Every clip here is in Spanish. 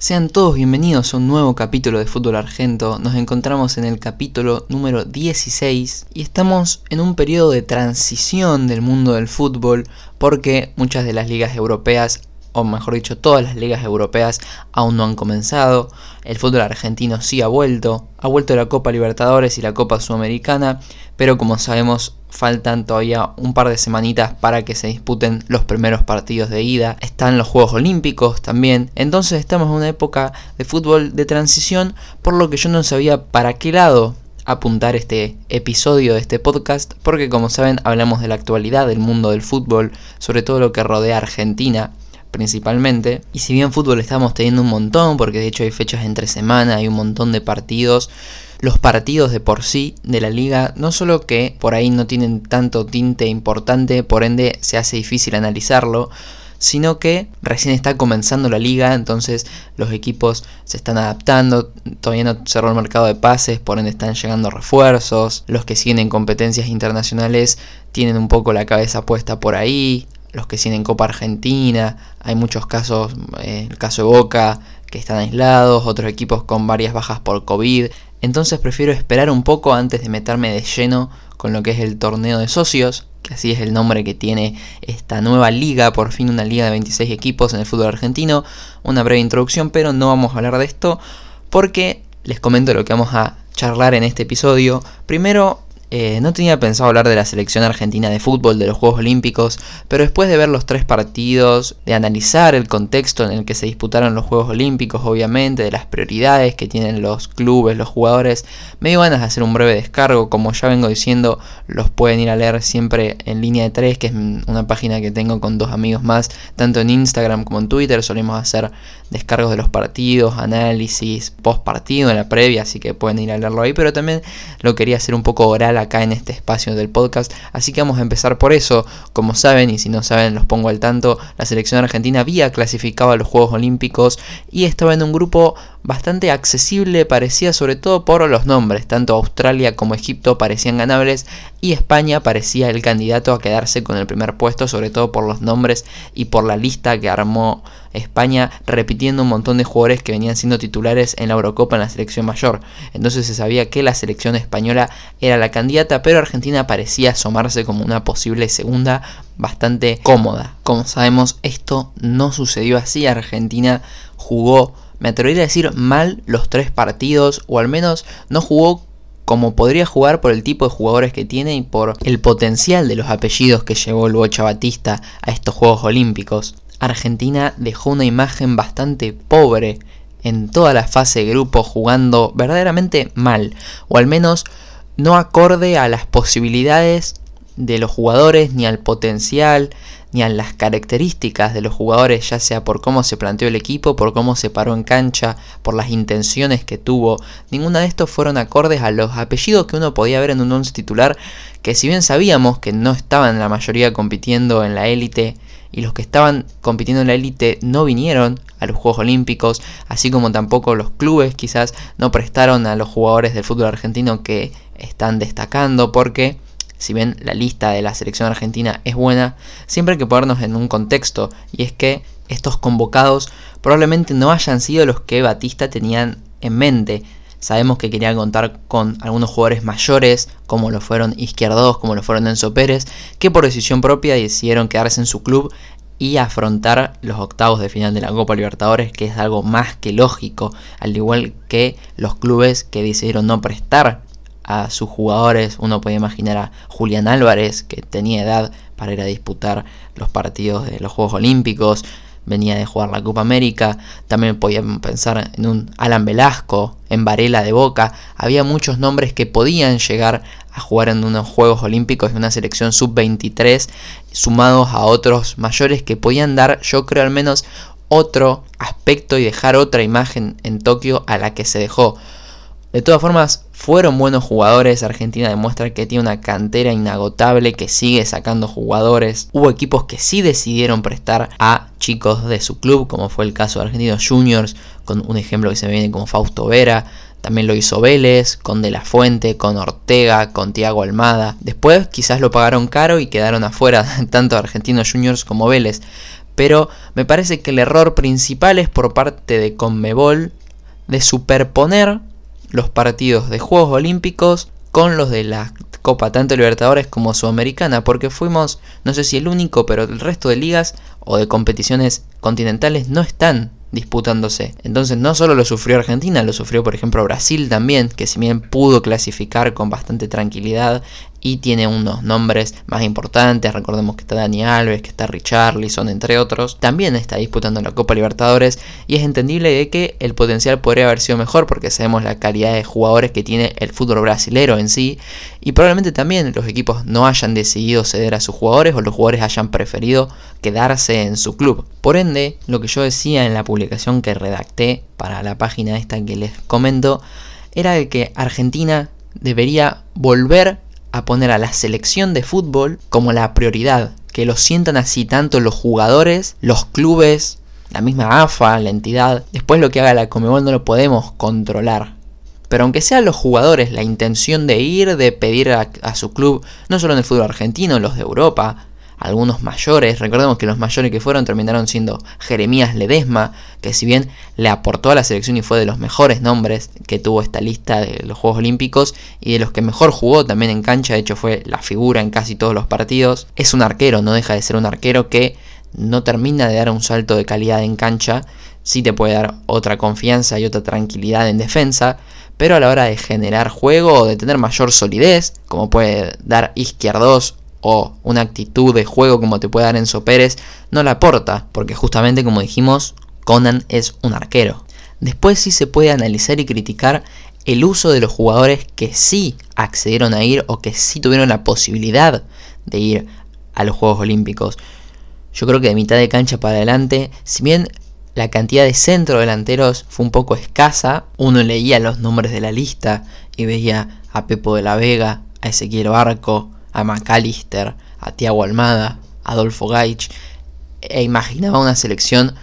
Sean todos bienvenidos a un nuevo capítulo de Fútbol Argento. Nos encontramos en el capítulo número 16 y estamos en un periodo de transición del mundo del fútbol porque muchas de las ligas europeas o mejor dicho, todas las ligas europeas aún no han comenzado. El fútbol argentino sí ha vuelto, ha vuelto la Copa Libertadores y la Copa Sudamericana, pero como sabemos faltan todavía un par de semanitas para que se disputen los primeros partidos de ida. Están los Juegos Olímpicos también, entonces estamos en una época de fútbol de transición, por lo que yo no sabía para qué lado apuntar este episodio de este podcast, porque como saben hablamos de la actualidad del mundo del fútbol, sobre todo lo que rodea a Argentina principalmente. Y si bien fútbol estamos teniendo un montón, porque de hecho hay fechas entre semana, hay un montón de partidos, los partidos de por sí de la liga no solo que por ahí no tienen tanto tinte importante, por ende se hace difícil analizarlo, sino que recién está comenzando la liga, entonces los equipos se están adaptando, todavía no cerró el mercado de pases, por ende están llegando refuerzos, los que siguen en competencias internacionales tienen un poco la cabeza puesta por ahí, los que siguen en Copa Argentina, hay muchos casos, eh, el caso de Boca, que están aislados, otros equipos con varias bajas por COVID, entonces prefiero esperar un poco antes de meterme de lleno con lo que es el torneo de socios, que así es el nombre que tiene esta nueva liga, por fin una liga de 26 equipos en el fútbol argentino, una breve introducción, pero no vamos a hablar de esto porque les comento lo que vamos a charlar en este episodio. Primero eh, no tenía pensado hablar de la selección argentina de fútbol de los Juegos Olímpicos, pero después de ver los tres partidos, de analizar el contexto en el que se disputaron los Juegos Olímpicos, obviamente, de las prioridades que tienen los clubes, los jugadores, me dio ganas de hacer un breve descargo. Como ya vengo diciendo, los pueden ir a leer siempre en línea de tres, que es una página que tengo con dos amigos más, tanto en Instagram como en Twitter. Solemos hacer descargos de los partidos, análisis, post partido en la previa, así que pueden ir a leerlo ahí, pero también lo quería hacer un poco oral acá en este espacio del podcast. Así que vamos a empezar por eso. Como saben, y si no saben, los pongo al tanto, la selección argentina había clasificado a los Juegos Olímpicos y estaba en un grupo bastante accesible, parecía sobre todo por los nombres. Tanto Australia como Egipto parecían ganables y España parecía el candidato a quedarse con el primer puesto, sobre todo por los nombres y por la lista que armó España, repitiendo un montón de jugadores que venían siendo titulares en la Eurocopa en la selección mayor. Entonces se sabía que la selección española era la candidata, pero Argentina parecía asomarse como una posible segunda bastante cómoda. Como sabemos, esto no sucedió así. Argentina jugó, me atrevería a decir, mal los tres partidos, o al menos no jugó como podría jugar por el tipo de jugadores que tiene y por el potencial de los apellidos que llevó el Bocha Batista a estos Juegos Olímpicos. Argentina dejó una imagen bastante pobre en toda la fase de grupo jugando verdaderamente mal, o al menos no acorde a las posibilidades de los jugadores ni al potencial ni a las características de los jugadores, ya sea por cómo se planteó el equipo, por cómo se paró en cancha, por las intenciones que tuvo. Ninguna de estos fueron acordes a los apellidos que uno podía ver en un once titular, que si bien sabíamos que no estaban la mayoría compitiendo en la élite, y los que estaban compitiendo en la élite no vinieron a los Juegos Olímpicos, así como tampoco los clubes quizás no prestaron a los jugadores del fútbol argentino que están destacando, porque si bien la lista de la selección argentina es buena, siempre hay que ponernos en un contexto, y es que estos convocados probablemente no hayan sido los que Batista tenían en mente. Sabemos que quería contar con algunos jugadores mayores, como lo fueron Izquierdos, como lo fueron Enzo Pérez, que por decisión propia decidieron quedarse en su club y afrontar los octavos de final de la Copa Libertadores, que es algo más que lógico, al igual que los clubes que decidieron no prestar a sus jugadores. Uno puede imaginar a Julián Álvarez, que tenía edad para ir a disputar los partidos de los Juegos Olímpicos, venía de jugar la Copa América. También podíamos pensar en un Alan Velasco, en Varela de Boca. Había muchos nombres que podían llegar a jugar en unos Juegos Olímpicos de una selección sub-23, sumados a otros mayores que podían dar, yo creo al menos, otro aspecto y dejar otra imagen en Tokio a la que se dejó. De todas formas, fueron buenos jugadores. Argentina demuestra que tiene una cantera inagotable que sigue sacando jugadores. Hubo equipos que sí decidieron prestar a chicos de su club, como fue el caso de Argentinos Juniors, con un ejemplo que se me viene como Fausto Vera. También lo hizo Vélez, con De La Fuente, con Ortega, con Tiago Almada. Después quizás lo pagaron caro y quedaron afuera tanto Argentinos Juniors como Vélez pero me parece que el error principal es por parte de Conmebol de superponer los partidos de Juegos Olímpicos con los de la Copa, tanto Libertadores como Sudamericana, porque fuimos, no sé si el único, pero el resto de ligas o de competiciones continentales no están disputándose. Entonces no solo lo sufrió Argentina, lo sufrió por ejemplo Brasil también, que si bien pudo clasificar con bastante tranquilidad y tiene unos nombres más importantes, recordemos que está Dani Alves, que está Richarlison, entre otros, también está disputando la Copa Libertadores y es entendible de que el potencial podría haber sido mejor porque sabemos la calidad de jugadores que tiene el fútbol brasilero en sí y probablemente también los equipos no hayan decidido ceder a sus jugadores o los jugadores hayan preferido quedarse en su club. Por ende, lo que yo decía en la publicación que redacté para la página esta que les comento era de que Argentina debería volver a poner a la selección de fútbol como la prioridad, que lo sientan así tanto los jugadores, los clubes, la misma AFA, la entidad. Después lo que haga la Comebol no lo podemos controlar. Pero aunque sean los jugadores la intención de ir, de pedir a, a su club, no solo en el fútbol argentino, los de Europa, algunos mayores. Recordemos que los mayores que fueron terminaron siendo Jeremías Ledesma, que si bien le aportó a la selección y fue de los mejores nombres que tuvo esta lista de los Juegos Olímpicos y de los que mejor jugó también en cancha, de hecho fue la figura en casi todos los partidos. Es un arquero, no deja de ser un arquero que no termina de dar un salto de calidad en cancha, sí te puede dar otra confianza y otra tranquilidad en defensa, pero a la hora de generar juego o de tener mayor solidez, como puede dar Izquierdos o una actitud de juego como te puede dar Enzo Pérez, no la aporta, porque justamente como dijimos, Conan es un arquero. Después sí se puede analizar y criticar el uso de los jugadores que sí accedieron a ir o que sí tuvieron la posibilidad de ir a los Juegos Olímpicos. Yo creo que de mitad de cancha para adelante, si bien la cantidad de centrodelanteros fue un poco escasa, uno leía los nombres de la lista y veía a Pepo de la Vega, a Ezequiel Barco, a McAllister, a Tiago Almada, a Adolfo Gaich, e imaginaba una selección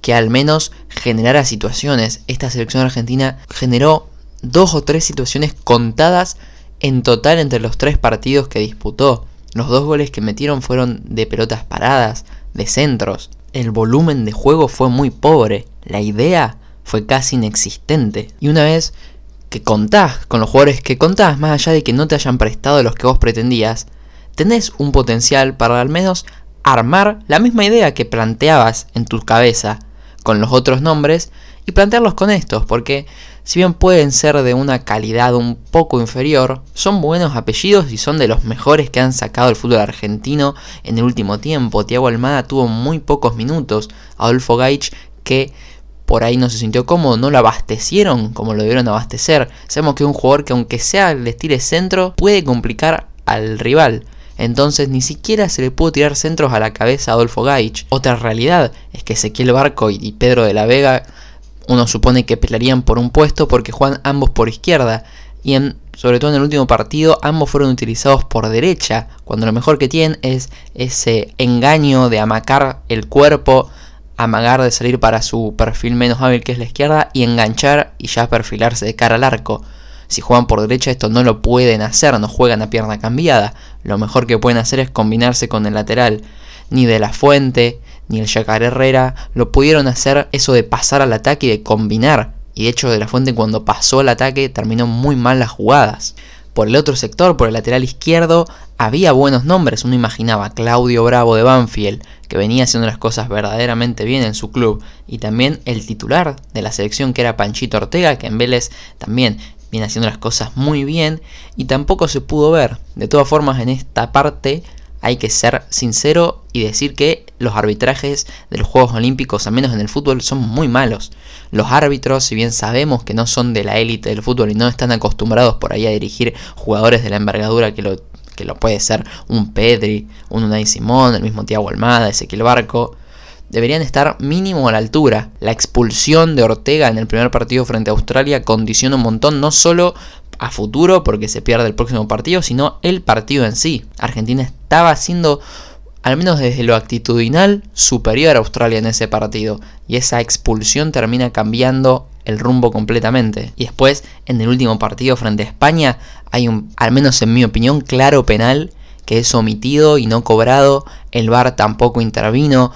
que al menos generara situaciones. Esta selección argentina generó dos o tres situaciones contadas en total entre los tres partidos que disputó. Los dos goles que metieron fueron de pelotas paradas, de centros. El volumen de juego fue muy pobre. La idea fue casi inexistente. Y una vez que contás con los jugadores que contás, más allá de que no te hayan prestado los que vos pretendías, tenés un potencial para al menos armar la misma idea que planteabas en tu cabeza con los otros nombres y plantearlos con estos, porque si bien pueden ser de una calidad un poco inferior, son buenos apellidos y son de los mejores que han sacado el fútbol argentino en el último tiempo. Tiago Almada tuvo muy pocos minutos, Adolfo Gaich que por ahí no se sintió cómodo, no lo abastecieron como lo debieron abastecer. Sabemos que un jugador que aunque sea el estilo centro, puede complicar al rival. Entonces ni siquiera se le pudo tirar centros a la cabeza a Adolfo Gaich. Otra realidad es que Ezequiel Barco y Pedro de la Vega uno supone que pelearían por un puesto porque juegan ambos por izquierda. Y en, sobre todo en el último partido ambos fueron utilizados por derecha, cuando lo mejor que tienen es ese engaño de amacar el cuerpo amagar de salir para su perfil menos hábil que es la izquierda y enganchar y ya perfilarse de cara al arco. Si juegan por derecha esto no lo pueden hacer, no juegan a pierna cambiada. Lo mejor que pueden hacer es combinarse con el lateral. Ni de la fuente, ni el Jacar Herrera lo pudieron hacer eso de pasar al ataque y de combinar. Y de hecho de la fuente cuando pasó al ataque terminó muy mal las jugadas. Por el otro sector, por el lateral izquierdo, había buenos nombres. Uno imaginaba Claudio Bravo de Banfield, que venía haciendo las cosas verdaderamente bien en su club. Y también el titular de la selección, que era Panchito Ortega, que en Vélez también viene haciendo las cosas muy bien. Y tampoco se pudo ver. De todas formas, en esta parte hay que ser sincero y decir que los arbitrajes de los Juegos Olímpicos, al menos en el fútbol, son muy malos. Los árbitros, si bien sabemos que no son de la élite del fútbol y no están acostumbrados por ahí a dirigir jugadores de la envergadura que lo, que lo puede ser un Pedri, un Unai Simón, el mismo Thiago Almada, Ezequiel Barco, deberían estar mínimo a la altura. La expulsión de Ortega en el primer partido frente a Australia condiciona un montón, no solo a futuro porque se pierde el próximo partido, sino el partido en sí. Argentina estaba siendo, al menos desde lo actitudinal, superior a Australia en ese partido. Y esa expulsión termina cambiando el rumbo completamente. Y después, en el último partido frente a España, hay un, al menos en mi opinión, claro penal que es omitido y no cobrado. El VAR tampoco intervino.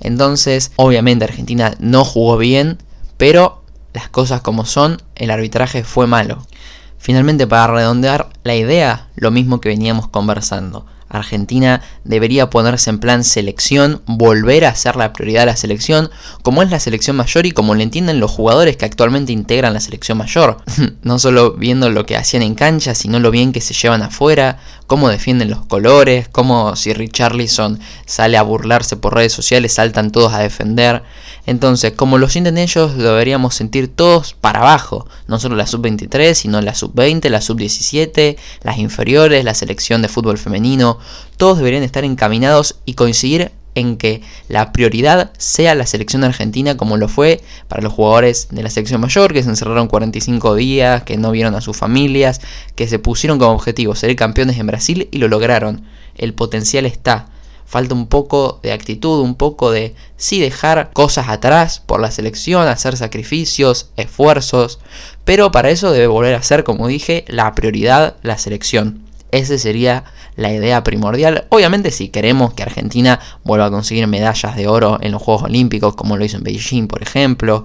Entonces, obviamente Argentina no jugó bien, pero las cosas como son, el arbitraje fue malo. Finalmente, para redondear la idea, lo mismo que veníamos conversando. Argentina debería ponerse en plan selección, volver a ser la prioridad de la selección, como es la selección mayor y como le entienden los jugadores que actualmente integran la selección mayor. no solo viendo lo que hacían en cancha, sino lo bien que se llevan afuera, cómo defienden los colores, cómo si Richarlison sale a burlarse por redes sociales, saltan todos a defender. Entonces, como lo sienten ellos, lo deberíamos sentir todos para abajo. No solo la sub-23, sino la sub-20, la sub-17, las inferiores, la selección de fútbol femenino. Todos deberían estar encaminados y coincidir en que la prioridad sea la selección argentina como lo fue para los jugadores de la selección mayor, que se encerraron 45 días, que no vieron a sus familias, que se pusieron como objetivo ser campeones en Brasil y lo lograron. El potencial está falta un poco de actitud, un poco de sí dejar cosas atrás por la selección, hacer sacrificios, esfuerzos, pero para eso debe volver a ser, como dije, la prioridad la selección. Esa sería la idea primordial. Obviamente si queremos que Argentina vuelva a conseguir medallas de oro en los Juegos Olímpicos, como lo hizo en Beijing, por ejemplo,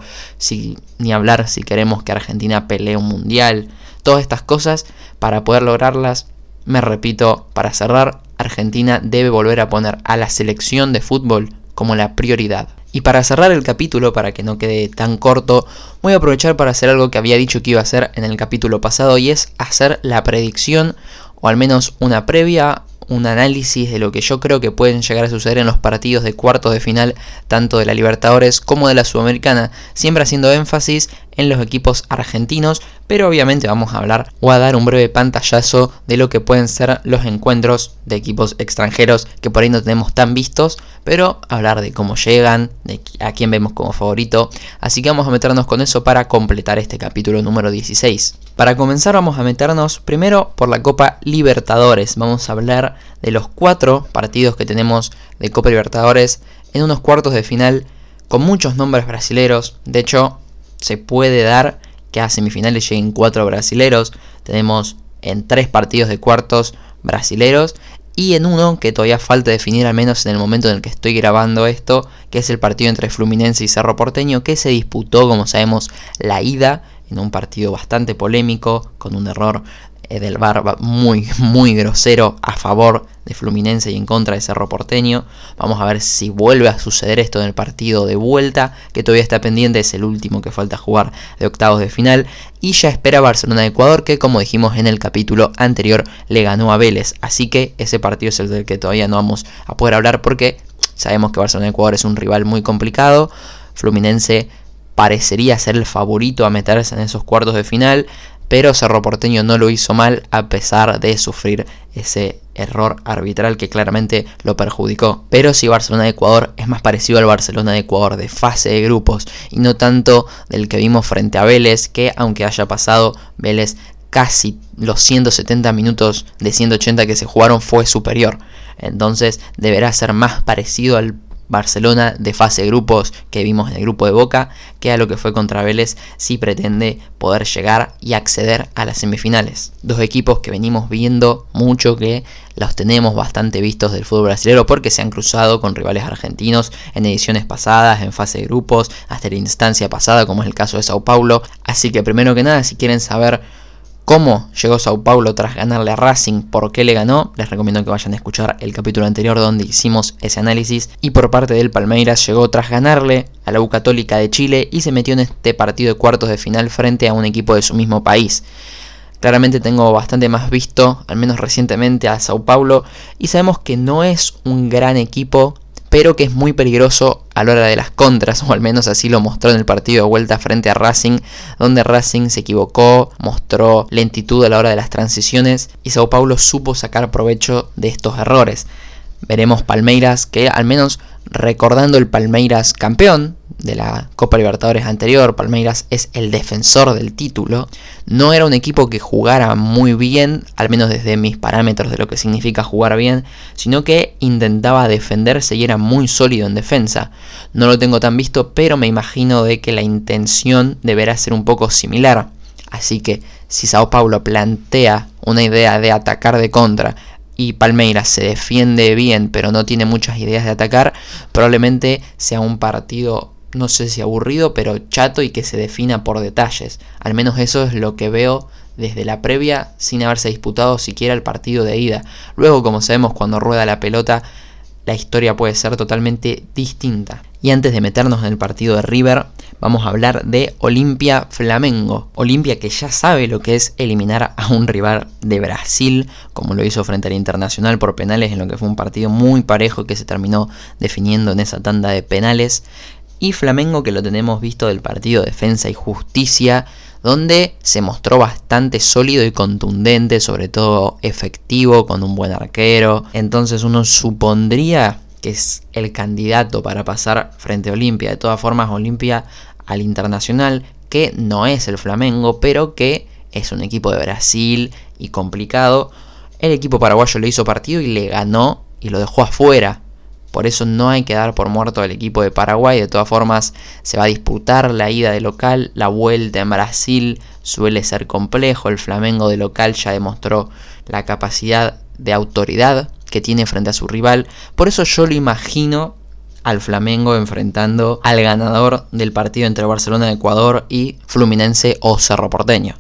ni hablar si queremos que Argentina pelee un mundial, todas estas cosas, para poder lograrlas, me repito, para cerrar, Argentina debe volver a poner a la selección de fútbol como la prioridad. Y para cerrar el capítulo, para que no quede tan corto, voy a aprovechar para hacer algo que había dicho que iba a hacer en el capítulo pasado y es hacer la predicción o al menos una previa un análisis de lo que yo creo que pueden llegar a suceder en los partidos de cuartos de final, tanto de la Libertadores como de la Sudamericana, siempre haciendo énfasis en los equipos argentinos, pero obviamente vamos a hablar o a dar un breve pantallazo de lo que pueden ser los encuentros de equipos extranjeros que por ahí no tenemos tan vistos, pero hablar de cómo llegan, de a quién vemos como favorito, así que vamos a meternos con eso para completar este capítulo número 16. Para comenzar vamos a meternos primero por la Copa Libertadores, vamos a hablar de los cuatro partidos que tenemos de Copa Libertadores en unos cuartos de final con muchos nombres brasileros, de hecho se puede dar que a semifinales lleguen cuatro brasileros. Tenemos en tres partidos de cuartos brasileros y en uno que todavía falta definir al menos en el momento en el que estoy grabando esto, que es el partido entre Fluminense y Cerro Porteño, que se disputó, como sabemos, la ida en un partido bastante polémico, con un error del Barba muy, muy grosero a favor de Fluminense y en contra de Cerro Porteño. Vamos a ver si vuelve a suceder esto en el partido de vuelta, que todavía está pendiente, es el último que falta jugar de octavos de final. Y ya espera Barcelona de Ecuador, que como dijimos en el capítulo anterior, le ganó a Vélez. Así que ese partido es el del que todavía no vamos a poder hablar porque sabemos que Barcelona de Ecuador es un rival muy complicado. Fluminense parecería ser el favorito a meterse en esos cuartos de final pero Cerro Porteño no lo hizo mal a pesar de sufrir ese error arbitral que claramente lo perjudicó. Pero si Barcelona de Ecuador es más parecido al Barcelona de Ecuador de fase de grupos y no tanto del que vimos frente a Vélez, que aunque haya pasado, Vélez casi los 170 minutos de 180 que se jugaron fue superior. Entonces deberá ser más parecido al Barcelona de fase grupos que vimos en el grupo de Boca, que a lo que fue contra Vélez si pretende poder llegar y acceder a las semifinales. Dos equipos que venimos viendo mucho que los tenemos bastante vistos del fútbol brasileño porque se han cruzado con rivales argentinos en ediciones pasadas, en fase de grupos, hasta la instancia pasada como es el caso de Sao Paulo. Así que primero que nada, si quieren saber cómo llegó Sao Paulo tras ganarle a Racing, por qué le ganó, les recomiendo que vayan a escuchar el capítulo anterior donde hicimos ese análisis. Y por parte del Palmeiras llegó tras ganarle a la U Católica de Chile y se metió en este partido de cuartos de final frente a un equipo de su mismo país. Claramente tengo bastante más visto, al menos recientemente, a Sao Paulo y sabemos que no es un gran equipo pero que es muy peligroso a la hora de las contras, o al menos así lo mostró en el partido de vuelta frente a Racing, donde Racing se equivocó, mostró lentitud a la hora de las transiciones y Sao Paulo supo sacar provecho de estos errores. Veremos Palmeiras que al menos recordando el Palmeiras campeón de la Copa Libertadores anterior, Palmeiras es el defensor del título, no era un equipo que jugara muy bien, al menos desde mis parámetros de lo que significa jugar bien, sino que intentaba defenderse y era muy sólido en defensa. No lo tengo tan visto, pero me imagino de que la intención deberá ser un poco similar. Así que si Sao Paulo plantea una idea de atacar de contra y Palmeiras se defiende bien pero no tiene muchas ideas de atacar, probablemente sea un partido no sé si aburrido, pero chato y que se defina por detalles. Al menos eso es lo que veo desde la previa sin haberse disputado siquiera el partido de ida. Luego, como sabemos, cuando rueda la pelota, la historia puede ser totalmente distinta. Y antes de meternos en el partido de River, vamos a hablar de Olimpia Flamengo. Olimpia que ya sabe lo que es eliminar a un rival de Brasil, como lo hizo frente al Internacional por penales, en lo que fue un partido muy parejo que se terminó definiendo en esa tanda de penales y Flamengo que lo tenemos visto del partido Defensa y Justicia, donde se mostró bastante sólido y contundente, sobre todo efectivo, con un buen arquero. Entonces uno supondría que es el candidato para pasar frente a Olimpia. De todas formas, Olimpia al internacional, que no es el Flamengo, pero que es un equipo de Brasil y complicado. El equipo paraguayo le hizo partido y le ganó y lo dejó afuera por eso no hay que dar por muerto al equipo de Paraguay. De todas formas, se va a disputar la ida de local. La vuelta en Brasil suele ser complejo. El Flamengo de local ya demostró la capacidad de autoridad que tiene frente a su rival. Por eso yo lo imagino al Flamengo enfrentando al ganador del partido entre Barcelona Ecuador y Fluminense o Cerro Porteño.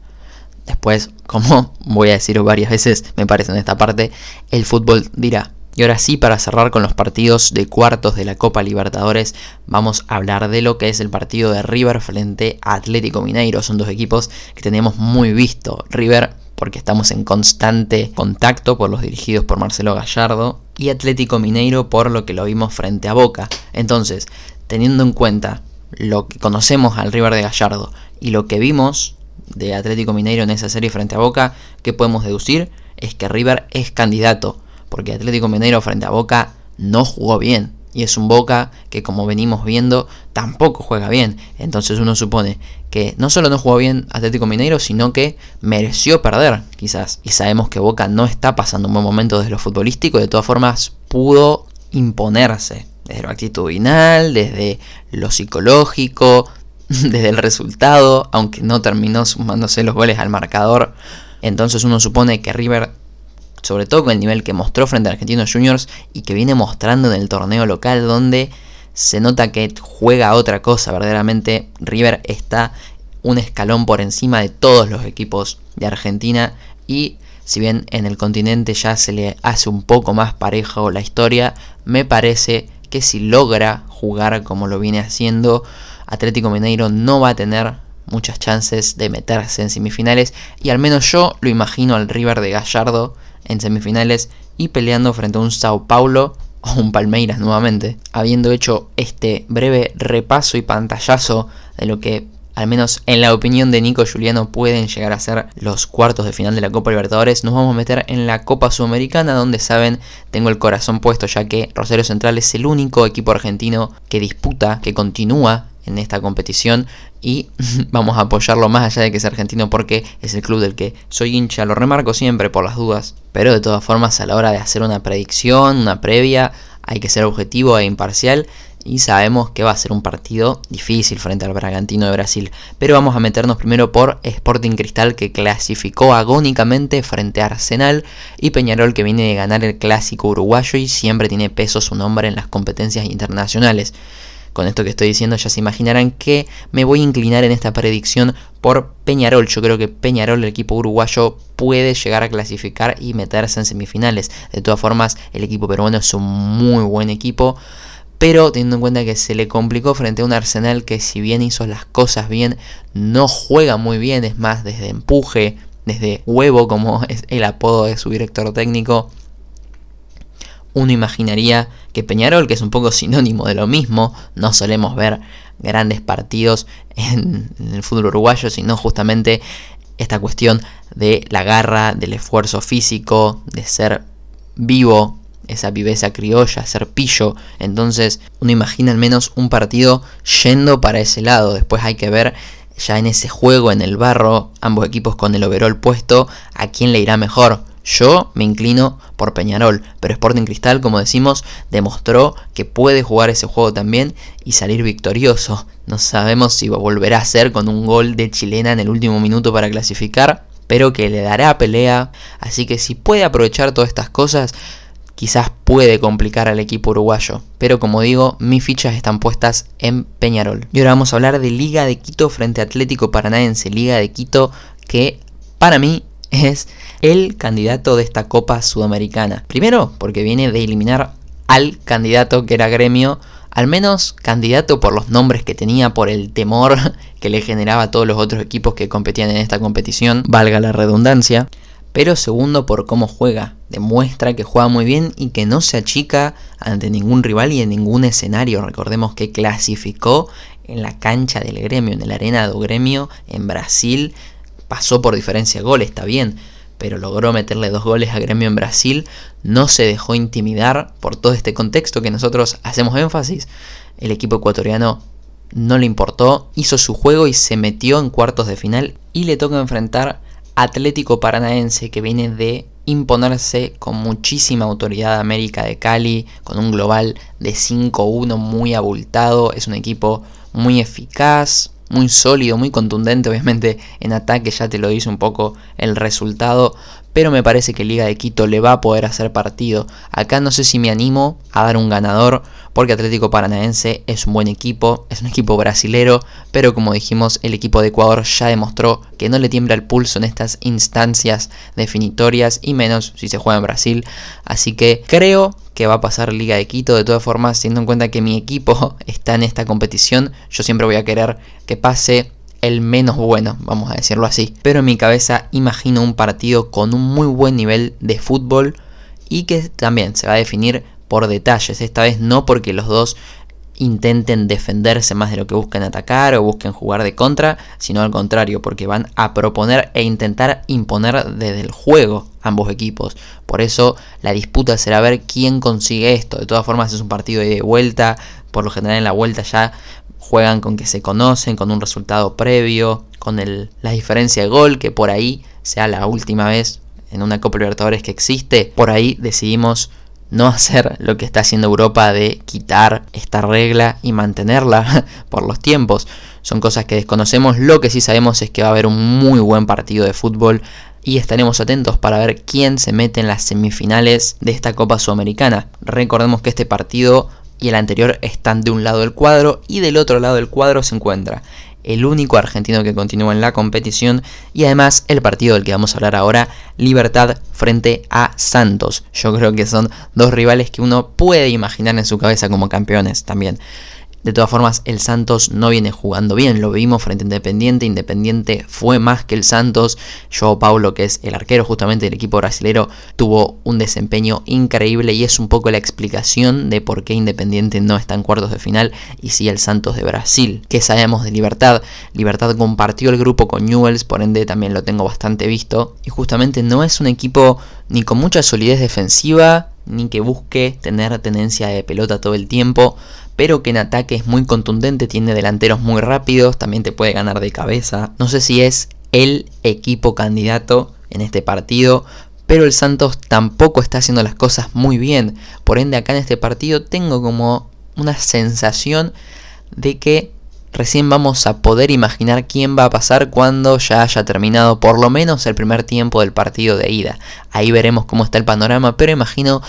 Después, como voy a decir varias veces, me parece en esta parte, el fútbol dirá. Y ahora sí, para cerrar con los partidos de cuartos de la Copa Libertadores, vamos a hablar de lo que es el partido de River frente a Atlético Mineiro. Son dos equipos que tenemos muy visto. River porque estamos en constante contacto por los dirigidos por Marcelo Gallardo y Atlético Mineiro por lo que lo vimos frente a Boca. Entonces, teniendo en cuenta lo que conocemos al River de Gallardo y lo que vimos de Atlético Mineiro en esa serie frente a Boca, ¿qué podemos deducir? Es que River es candidato porque Atlético Mineiro frente a Boca no jugó bien. Y es un Boca que como venimos viendo tampoco juega bien. Entonces uno supone que no solo no jugó bien Atlético Mineiro, sino que mereció perder quizás. Y sabemos que Boca no está pasando un buen momento desde lo futbolístico. De todas formas pudo imponerse. Desde lo actitudinal, desde lo psicológico, desde el resultado. Aunque no terminó sumándose los goles al marcador. Entonces uno supone que River sobre todo con el nivel que mostró frente a Argentinos Juniors y que viene mostrando en el torneo local donde se nota que juega otra cosa, verdaderamente River está un escalón por encima de todos los equipos de Argentina y si bien en el continente ya se le hace un poco más parejo la historia, me parece que si logra jugar como lo viene haciendo, Atlético Mineiro no va a tener muchas chances de meterse en semifinales y al menos yo lo imagino al River de Gallardo en semifinales y peleando frente a un Sao Paulo o un Palmeiras nuevamente. Habiendo hecho este breve repaso y pantallazo de lo que al menos en la opinión de Nico Juliano pueden llegar a ser los cuartos de final de la Copa Libertadores, nos vamos a meter en la Copa Sudamericana donde saben tengo el corazón puesto ya que Rosario Central es el único equipo argentino que disputa, que continúa en esta competición y vamos a apoyarlo más allá de que es argentino porque es el club del que soy hincha, lo remarco siempre por las dudas, pero de todas formas a la hora de hacer una predicción, una previa, hay que ser objetivo e imparcial y sabemos que va a ser un partido difícil frente al Bragantino de Brasil. Pero vamos a meternos primero por Sporting Cristal que clasificó agónicamente frente a Arsenal y Peñarol que viene de ganar el clásico uruguayo y siempre tiene peso su nombre en las competencias internacionales con esto que estoy diciendo ya se imaginarán que me voy a inclinar en esta predicción por Peñarol. Yo creo que Peñarol, el equipo uruguayo, puede llegar a clasificar y meterse en semifinales. De todas formas, el equipo peruano es un muy buen equipo. Pero teniendo en cuenta que se le complicó frente a un Arsenal que si bien hizo las cosas bien, no juega muy bien, es más desde empuje, desde huevo como es el apodo de su director técnico, uno imaginaría que Peñarol, que es un poco sinónimo de lo mismo, no solemos ver grandes partidos en, el fútbol uruguayo, sino justamente esta cuestión de la garra, del esfuerzo físico, de ser vivo, esa viveza criolla, ser pillo. Entonces uno imagina al menos un partido yendo para ese lado. Después hay que ver ya en ese juego, en el barro, ambos equipos con el overall puesto, a quién le irá mejor. Yo me inclino por Peñarol, pero Sporting Cristal, como decimos, demostró que puede jugar ese juego también y salir victorioso. No sabemos si volverá a ser con un gol de chilena en el último minuto para clasificar, pero que le dará pelea. Así que si puede aprovechar todas estas cosas, quizás puede complicar al equipo uruguayo. Pero como digo, mis fichas están puestas en Peñarol. Y ahora vamos a hablar de Liga de Quito frente a Atlético Paranaense. Liga de Quito que para mí es el candidato de esta Copa Sudamericana. Primero, porque viene de eliminar al candidato que era gremio, al menos candidato por los nombres que tenía, por el temor que le generaba a todos los otros equipos que competían en esta competición, valga la redundancia. Pero segundo, por cómo juega. Demuestra que juega muy bien y que no se achica ante ningún rival y en ningún escenario. Recordemos que clasificó en la cancha del gremio, en la arena do gremio en Brasil. Pasó por diferencia de gol, está bien pero logró meterle dos goles a Gremio en Brasil, no se dejó intimidar por todo este contexto que nosotros hacemos énfasis. El equipo ecuatoriano no le importó, hizo su juego y se metió en cuartos de final y le toca enfrentar Atlético Paranaense que viene de imponerse con muchísima autoridad a América de Cali, con un global de 5-1 muy abultado, es un equipo muy eficaz, muy sólido, muy contundente, obviamente en ataque ya te lo dice un poco el resultado, pero me parece que Liga de Quito le va a poder hacer partido. Acá no sé si me animo a dar un ganador, porque Atlético Paranaense es un buen equipo, es un equipo brasilero, pero como dijimos, el equipo de Ecuador ya demostró que no le tiembla el pulso en estas instancias definitorias, y menos si se juega en Brasil. Así que creo que va a pasar Liga de Quito. De todas formas, teniendo en cuenta que mi equipo está en esta competición, yo siempre voy a querer que pase el menos bueno, vamos a decirlo así. Pero en mi cabeza imagino un partido con un muy buen nivel de fútbol y que también se va a definir por detalles. Esta vez no porque los dos intenten defenderse más de lo que busquen atacar o busquen jugar de contra, sino al contrario, porque van a proponer e intentar imponer desde el juego ambos equipos. Por eso la disputa será ver quién consigue esto. De todas formas es un partido de vuelta, por lo general en la vuelta ya juegan con que se conocen, con un resultado previo, con el, la diferencia de gol, que por ahí sea la última vez en una Copa Libertadores que existe, por ahí decidimos no hacer lo que está haciendo Europa de quitar esta regla y mantenerla por los tiempos. Son cosas que desconocemos. Lo que sí sabemos es que va a haber un muy buen partido de fútbol y estaremos atentos para ver quién se mete en las semifinales de esta Copa Sudamericana. Recordemos que este partido y el anterior están de un lado del cuadro y del otro lado del cuadro se encuentra el único argentino que continúa en la competición y además el partido del que vamos a hablar ahora, Libertad frente a Santos. Yo creo que son dos rivales que uno puede imaginar en su cabeza como campeones también. De todas formas, el Santos no viene jugando bien, lo vimos frente a Independiente, Independiente fue más que el Santos, Joao Paulo, que es el arquero justamente del equipo brasilero, tuvo un desempeño increíble y es un poco la explicación de por qué Independiente no está en cuartos de final y sí el Santos de Brasil. ¿Qué sabemos de Libertad? Libertad compartió el grupo con Newells, por ende también lo tengo bastante visto, y justamente no es un equipo ni con mucha solidez defensiva, ni que busque tener tenencia de pelota todo el tiempo, pero que en ataque es muy contundente, tiene delanteros muy rápidos, también te puede ganar de cabeza. No sé si es el equipo candidato en este partido, pero el Santos tampoco está haciendo las cosas muy bien. Por ende, acá en este partido tengo como una sensación de que recién vamos a poder imaginar quién va a pasar cuando ya haya terminado por lo menos el primer tiempo del partido de ida. Ahí veremos cómo está el panorama, pero imagino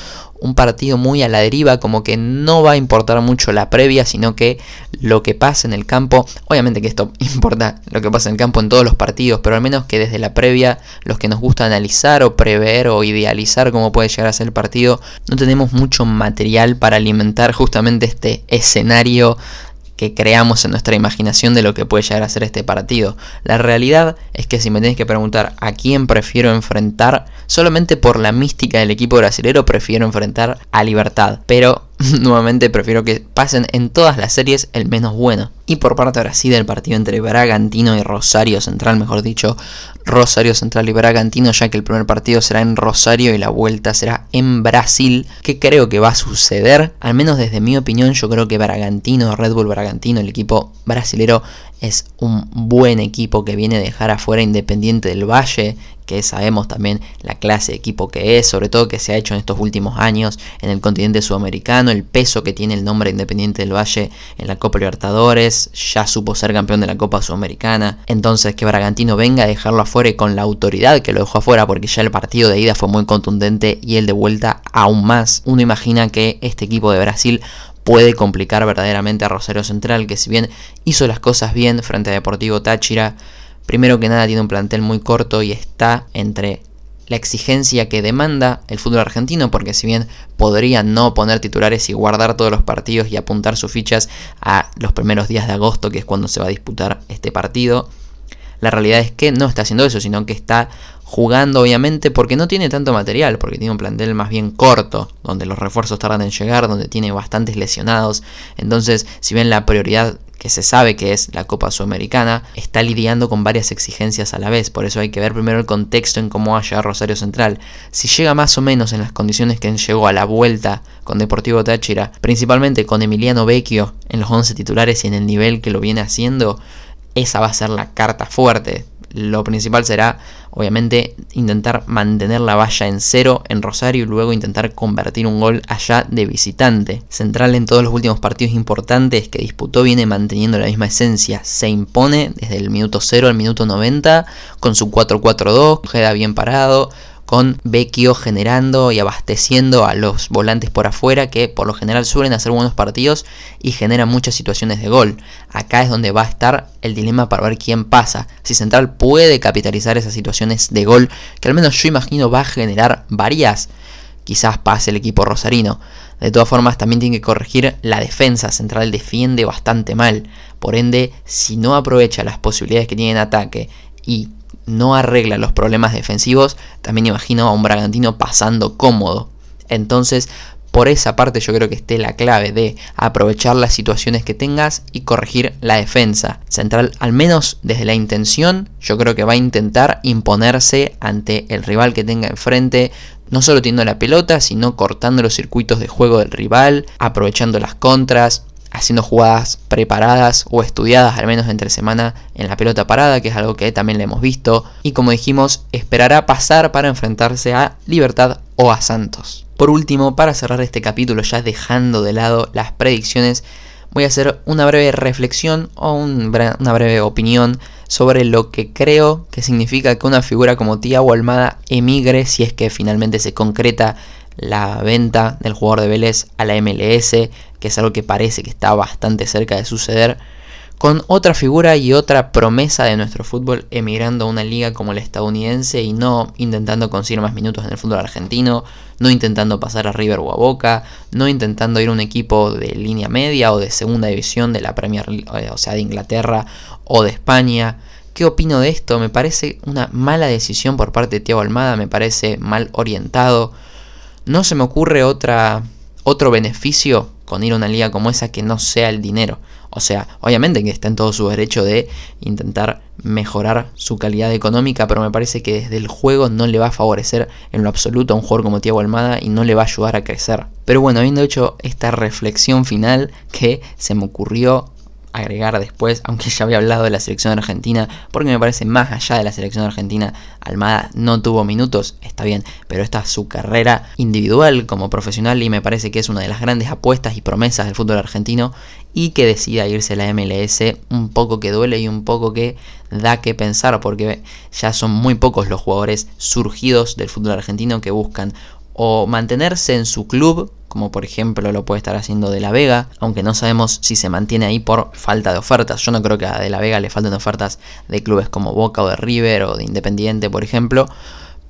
un partido muy a la deriva, como que no va a importar mucho la previa, sino que lo que pasa en el campo, obviamente que esto importa lo que pasa en el campo en todos los partidos, pero al menos que desde la previa, los que nos gusta analizar o prever o idealizar cómo puede llegar a ser el partido, no tenemos mucho material para alimentar justamente este escenario que creamos en nuestra imaginación de lo que puede llegar a ser este partido. La realidad es que si me tenéis que preguntar a quién prefiero enfrentar, solamente por la mística del equipo brasilero prefiero enfrentar a Libertad. Pero nuevamente prefiero que pasen en todas las series el menos bueno. Y por parte ahora sí del partido entre Bragantino y Rosario Central, mejor dicho, Rosario Central y Bragantino, ya que el primer partido será en Rosario y la vuelta será en Brasil, que creo que va a suceder, al menos desde mi opinión, yo creo que Bragantino, Red Bull Bragantino, el equipo brasilero, es un buen equipo que viene a dejar afuera Independiente del Valle, que sabemos también la clase de equipo que es, sobre todo que se ha hecho en estos últimos años en el continente sudamericano, el peso que tiene el nombre Independiente del Valle en la Copa Libertadores, ya supo ser campeón de la Copa Sudamericana. Entonces que Bragantino venga a dejarlo afuera y con la autoridad que lo dejó afuera porque ya el partido de ida fue muy contundente y el de vuelta aún más. Uno imagina que este equipo de Brasil puede complicar verdaderamente a Rosario Central, que si bien hizo las cosas bien frente a Deportivo Táchira, primero que nada tiene un plantel muy corto y está entre la exigencia que demanda el fútbol argentino, porque si bien podría no poner titulares y guardar todos los partidos y apuntar sus fichas a los primeros días de agosto, que es cuando se va a disputar este partido, la realidad es que no está haciendo eso, sino que está jugando obviamente porque no tiene tanto material, porque tiene un plantel más bien corto, donde los refuerzos tardan en llegar, donde tiene bastantes lesionados. Entonces, si bien la prioridad que se sabe que es la Copa Sudamericana, está lidiando con varias exigencias a la vez. Por eso hay que ver primero el contexto en cómo va a llegar Rosario Central. Si llega más o menos en las condiciones que llegó a la vuelta con Deportivo Táchira, principalmente con Emiliano Vecchio en los 11 titulares y en el nivel que lo viene haciendo, esa va a ser la carta fuerte lo principal será, obviamente, intentar mantener la valla en cero en Rosario y luego intentar convertir un gol allá de visitante. Central en todos los últimos partidos importantes que disputó viene manteniendo la misma esencia. Se impone desde el minuto 0 al minuto 90 con su 4-4-2, queda bien parado con Vecchio generando y abasteciendo a los volantes por afuera que por lo general suelen hacer buenos partidos y generan muchas situaciones de gol. Acá es donde va a estar el dilema para ver quién pasa. Si Central puede capitalizar esas situaciones de gol, que al menos yo imagino va a generar varias, quizás pase el equipo rosarino. De todas formas, también tiene que corregir la defensa. Central defiende bastante mal. Por ende, si no aprovecha las posibilidades que tiene en ataque y no arregla los problemas defensivos, también imagino a un Bragantino pasando cómodo. Entonces, por esa parte yo creo que esté la clave de aprovechar las situaciones que tengas y corregir la defensa. Central, al menos desde la intención, yo creo que va a intentar imponerse ante el rival que tenga enfrente, no solo teniendo la pelota, sino cortando los circuitos de juego del rival, aprovechando las contras, haciendo jugadas preparadas o estudiadas al menos entre semana en la pelota parada, que es algo que también le hemos visto. Y como dijimos, esperará pasar para enfrentarse a Libertad o a Santos. Por último, para cerrar este capítulo ya dejando de lado las predicciones, voy a hacer una breve reflexión o una breve opinión sobre lo que creo que significa que una figura como Tiago Almada emigre si es que finalmente se concreta la venta del jugador de Vélez a la MLS, que es algo que parece que está bastante cerca de suceder, con otra figura y otra promesa de nuestro fútbol emigrando a una liga como la estadounidense y no intentando conseguir más minutos en el fútbol argentino, no intentando pasar a River o a Boca, no intentando ir a un equipo de línea media o de segunda división de la Premier eh, o sea, de Inglaterra o de España. ¿Qué opino de esto? Me parece una mala decisión por parte de Thiago Almada, me parece mal orientado. No se me ocurre otra, otro beneficio con ir a una liga como esa que no sea el dinero. O sea, obviamente que está en todo su derecho de intentar mejorar su calidad económica, pero me parece que desde el juego no le va a favorecer en lo absoluto a un jugador como Thiago Almada y no le va a ayudar a crecer. Pero bueno, habiendo hecho esta reflexión final que se me ocurrió agregar después, aunque ya había hablado de la selección argentina, porque me parece más allá de la selección argentina, Almada no tuvo minutos, está bien, pero esta es su carrera individual como profesional y me parece que es una de las grandes apuestas y promesas del fútbol argentino y que decida irse a la MLS un poco que duele y un poco que da que pensar porque ya son muy pocos los jugadores surgidos del fútbol argentino que buscan o mantenerse en su club como por ejemplo lo puede estar haciendo De La Vega, aunque no sabemos si se mantiene ahí por falta de ofertas. Yo no creo que a De La Vega le falten ofertas de clubes como Boca o de River o de Independiente, por ejemplo,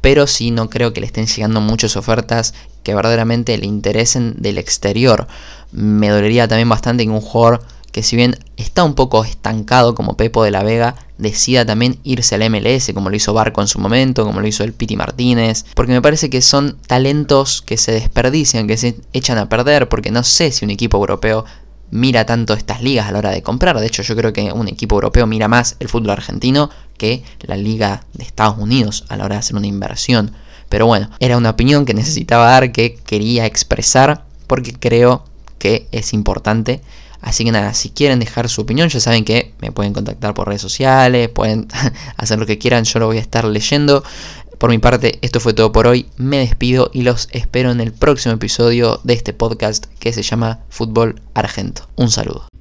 pero sí no creo que le estén llegando muchas ofertas que verdaderamente le interesen del exterior. Me dolería también bastante que un jugador que si bien está un poco estancado como Pepo de la Vega, decida también irse al MLS, como lo hizo Barco en su momento, como lo hizo el Piti Martínez, porque me parece que son talentos que se desperdician, que se echan a perder, porque no sé si un equipo europeo mira tanto estas ligas a la hora de comprar. De hecho, yo creo que un equipo europeo mira más el fútbol argentino que la liga de Estados Unidos a la hora de hacer una inversión. Pero bueno, era una opinión que necesitaba dar, que quería expresar, porque creo que es importante Así que nada, si quieren dejar su opinión, ya saben que me pueden contactar por redes sociales, pueden hacer lo que quieran, yo lo voy a estar leyendo. Por mi parte, esto fue todo por hoy. Me despido y los espero en el próximo episodio de este podcast que se llama Fútbol Argento. Un saludo.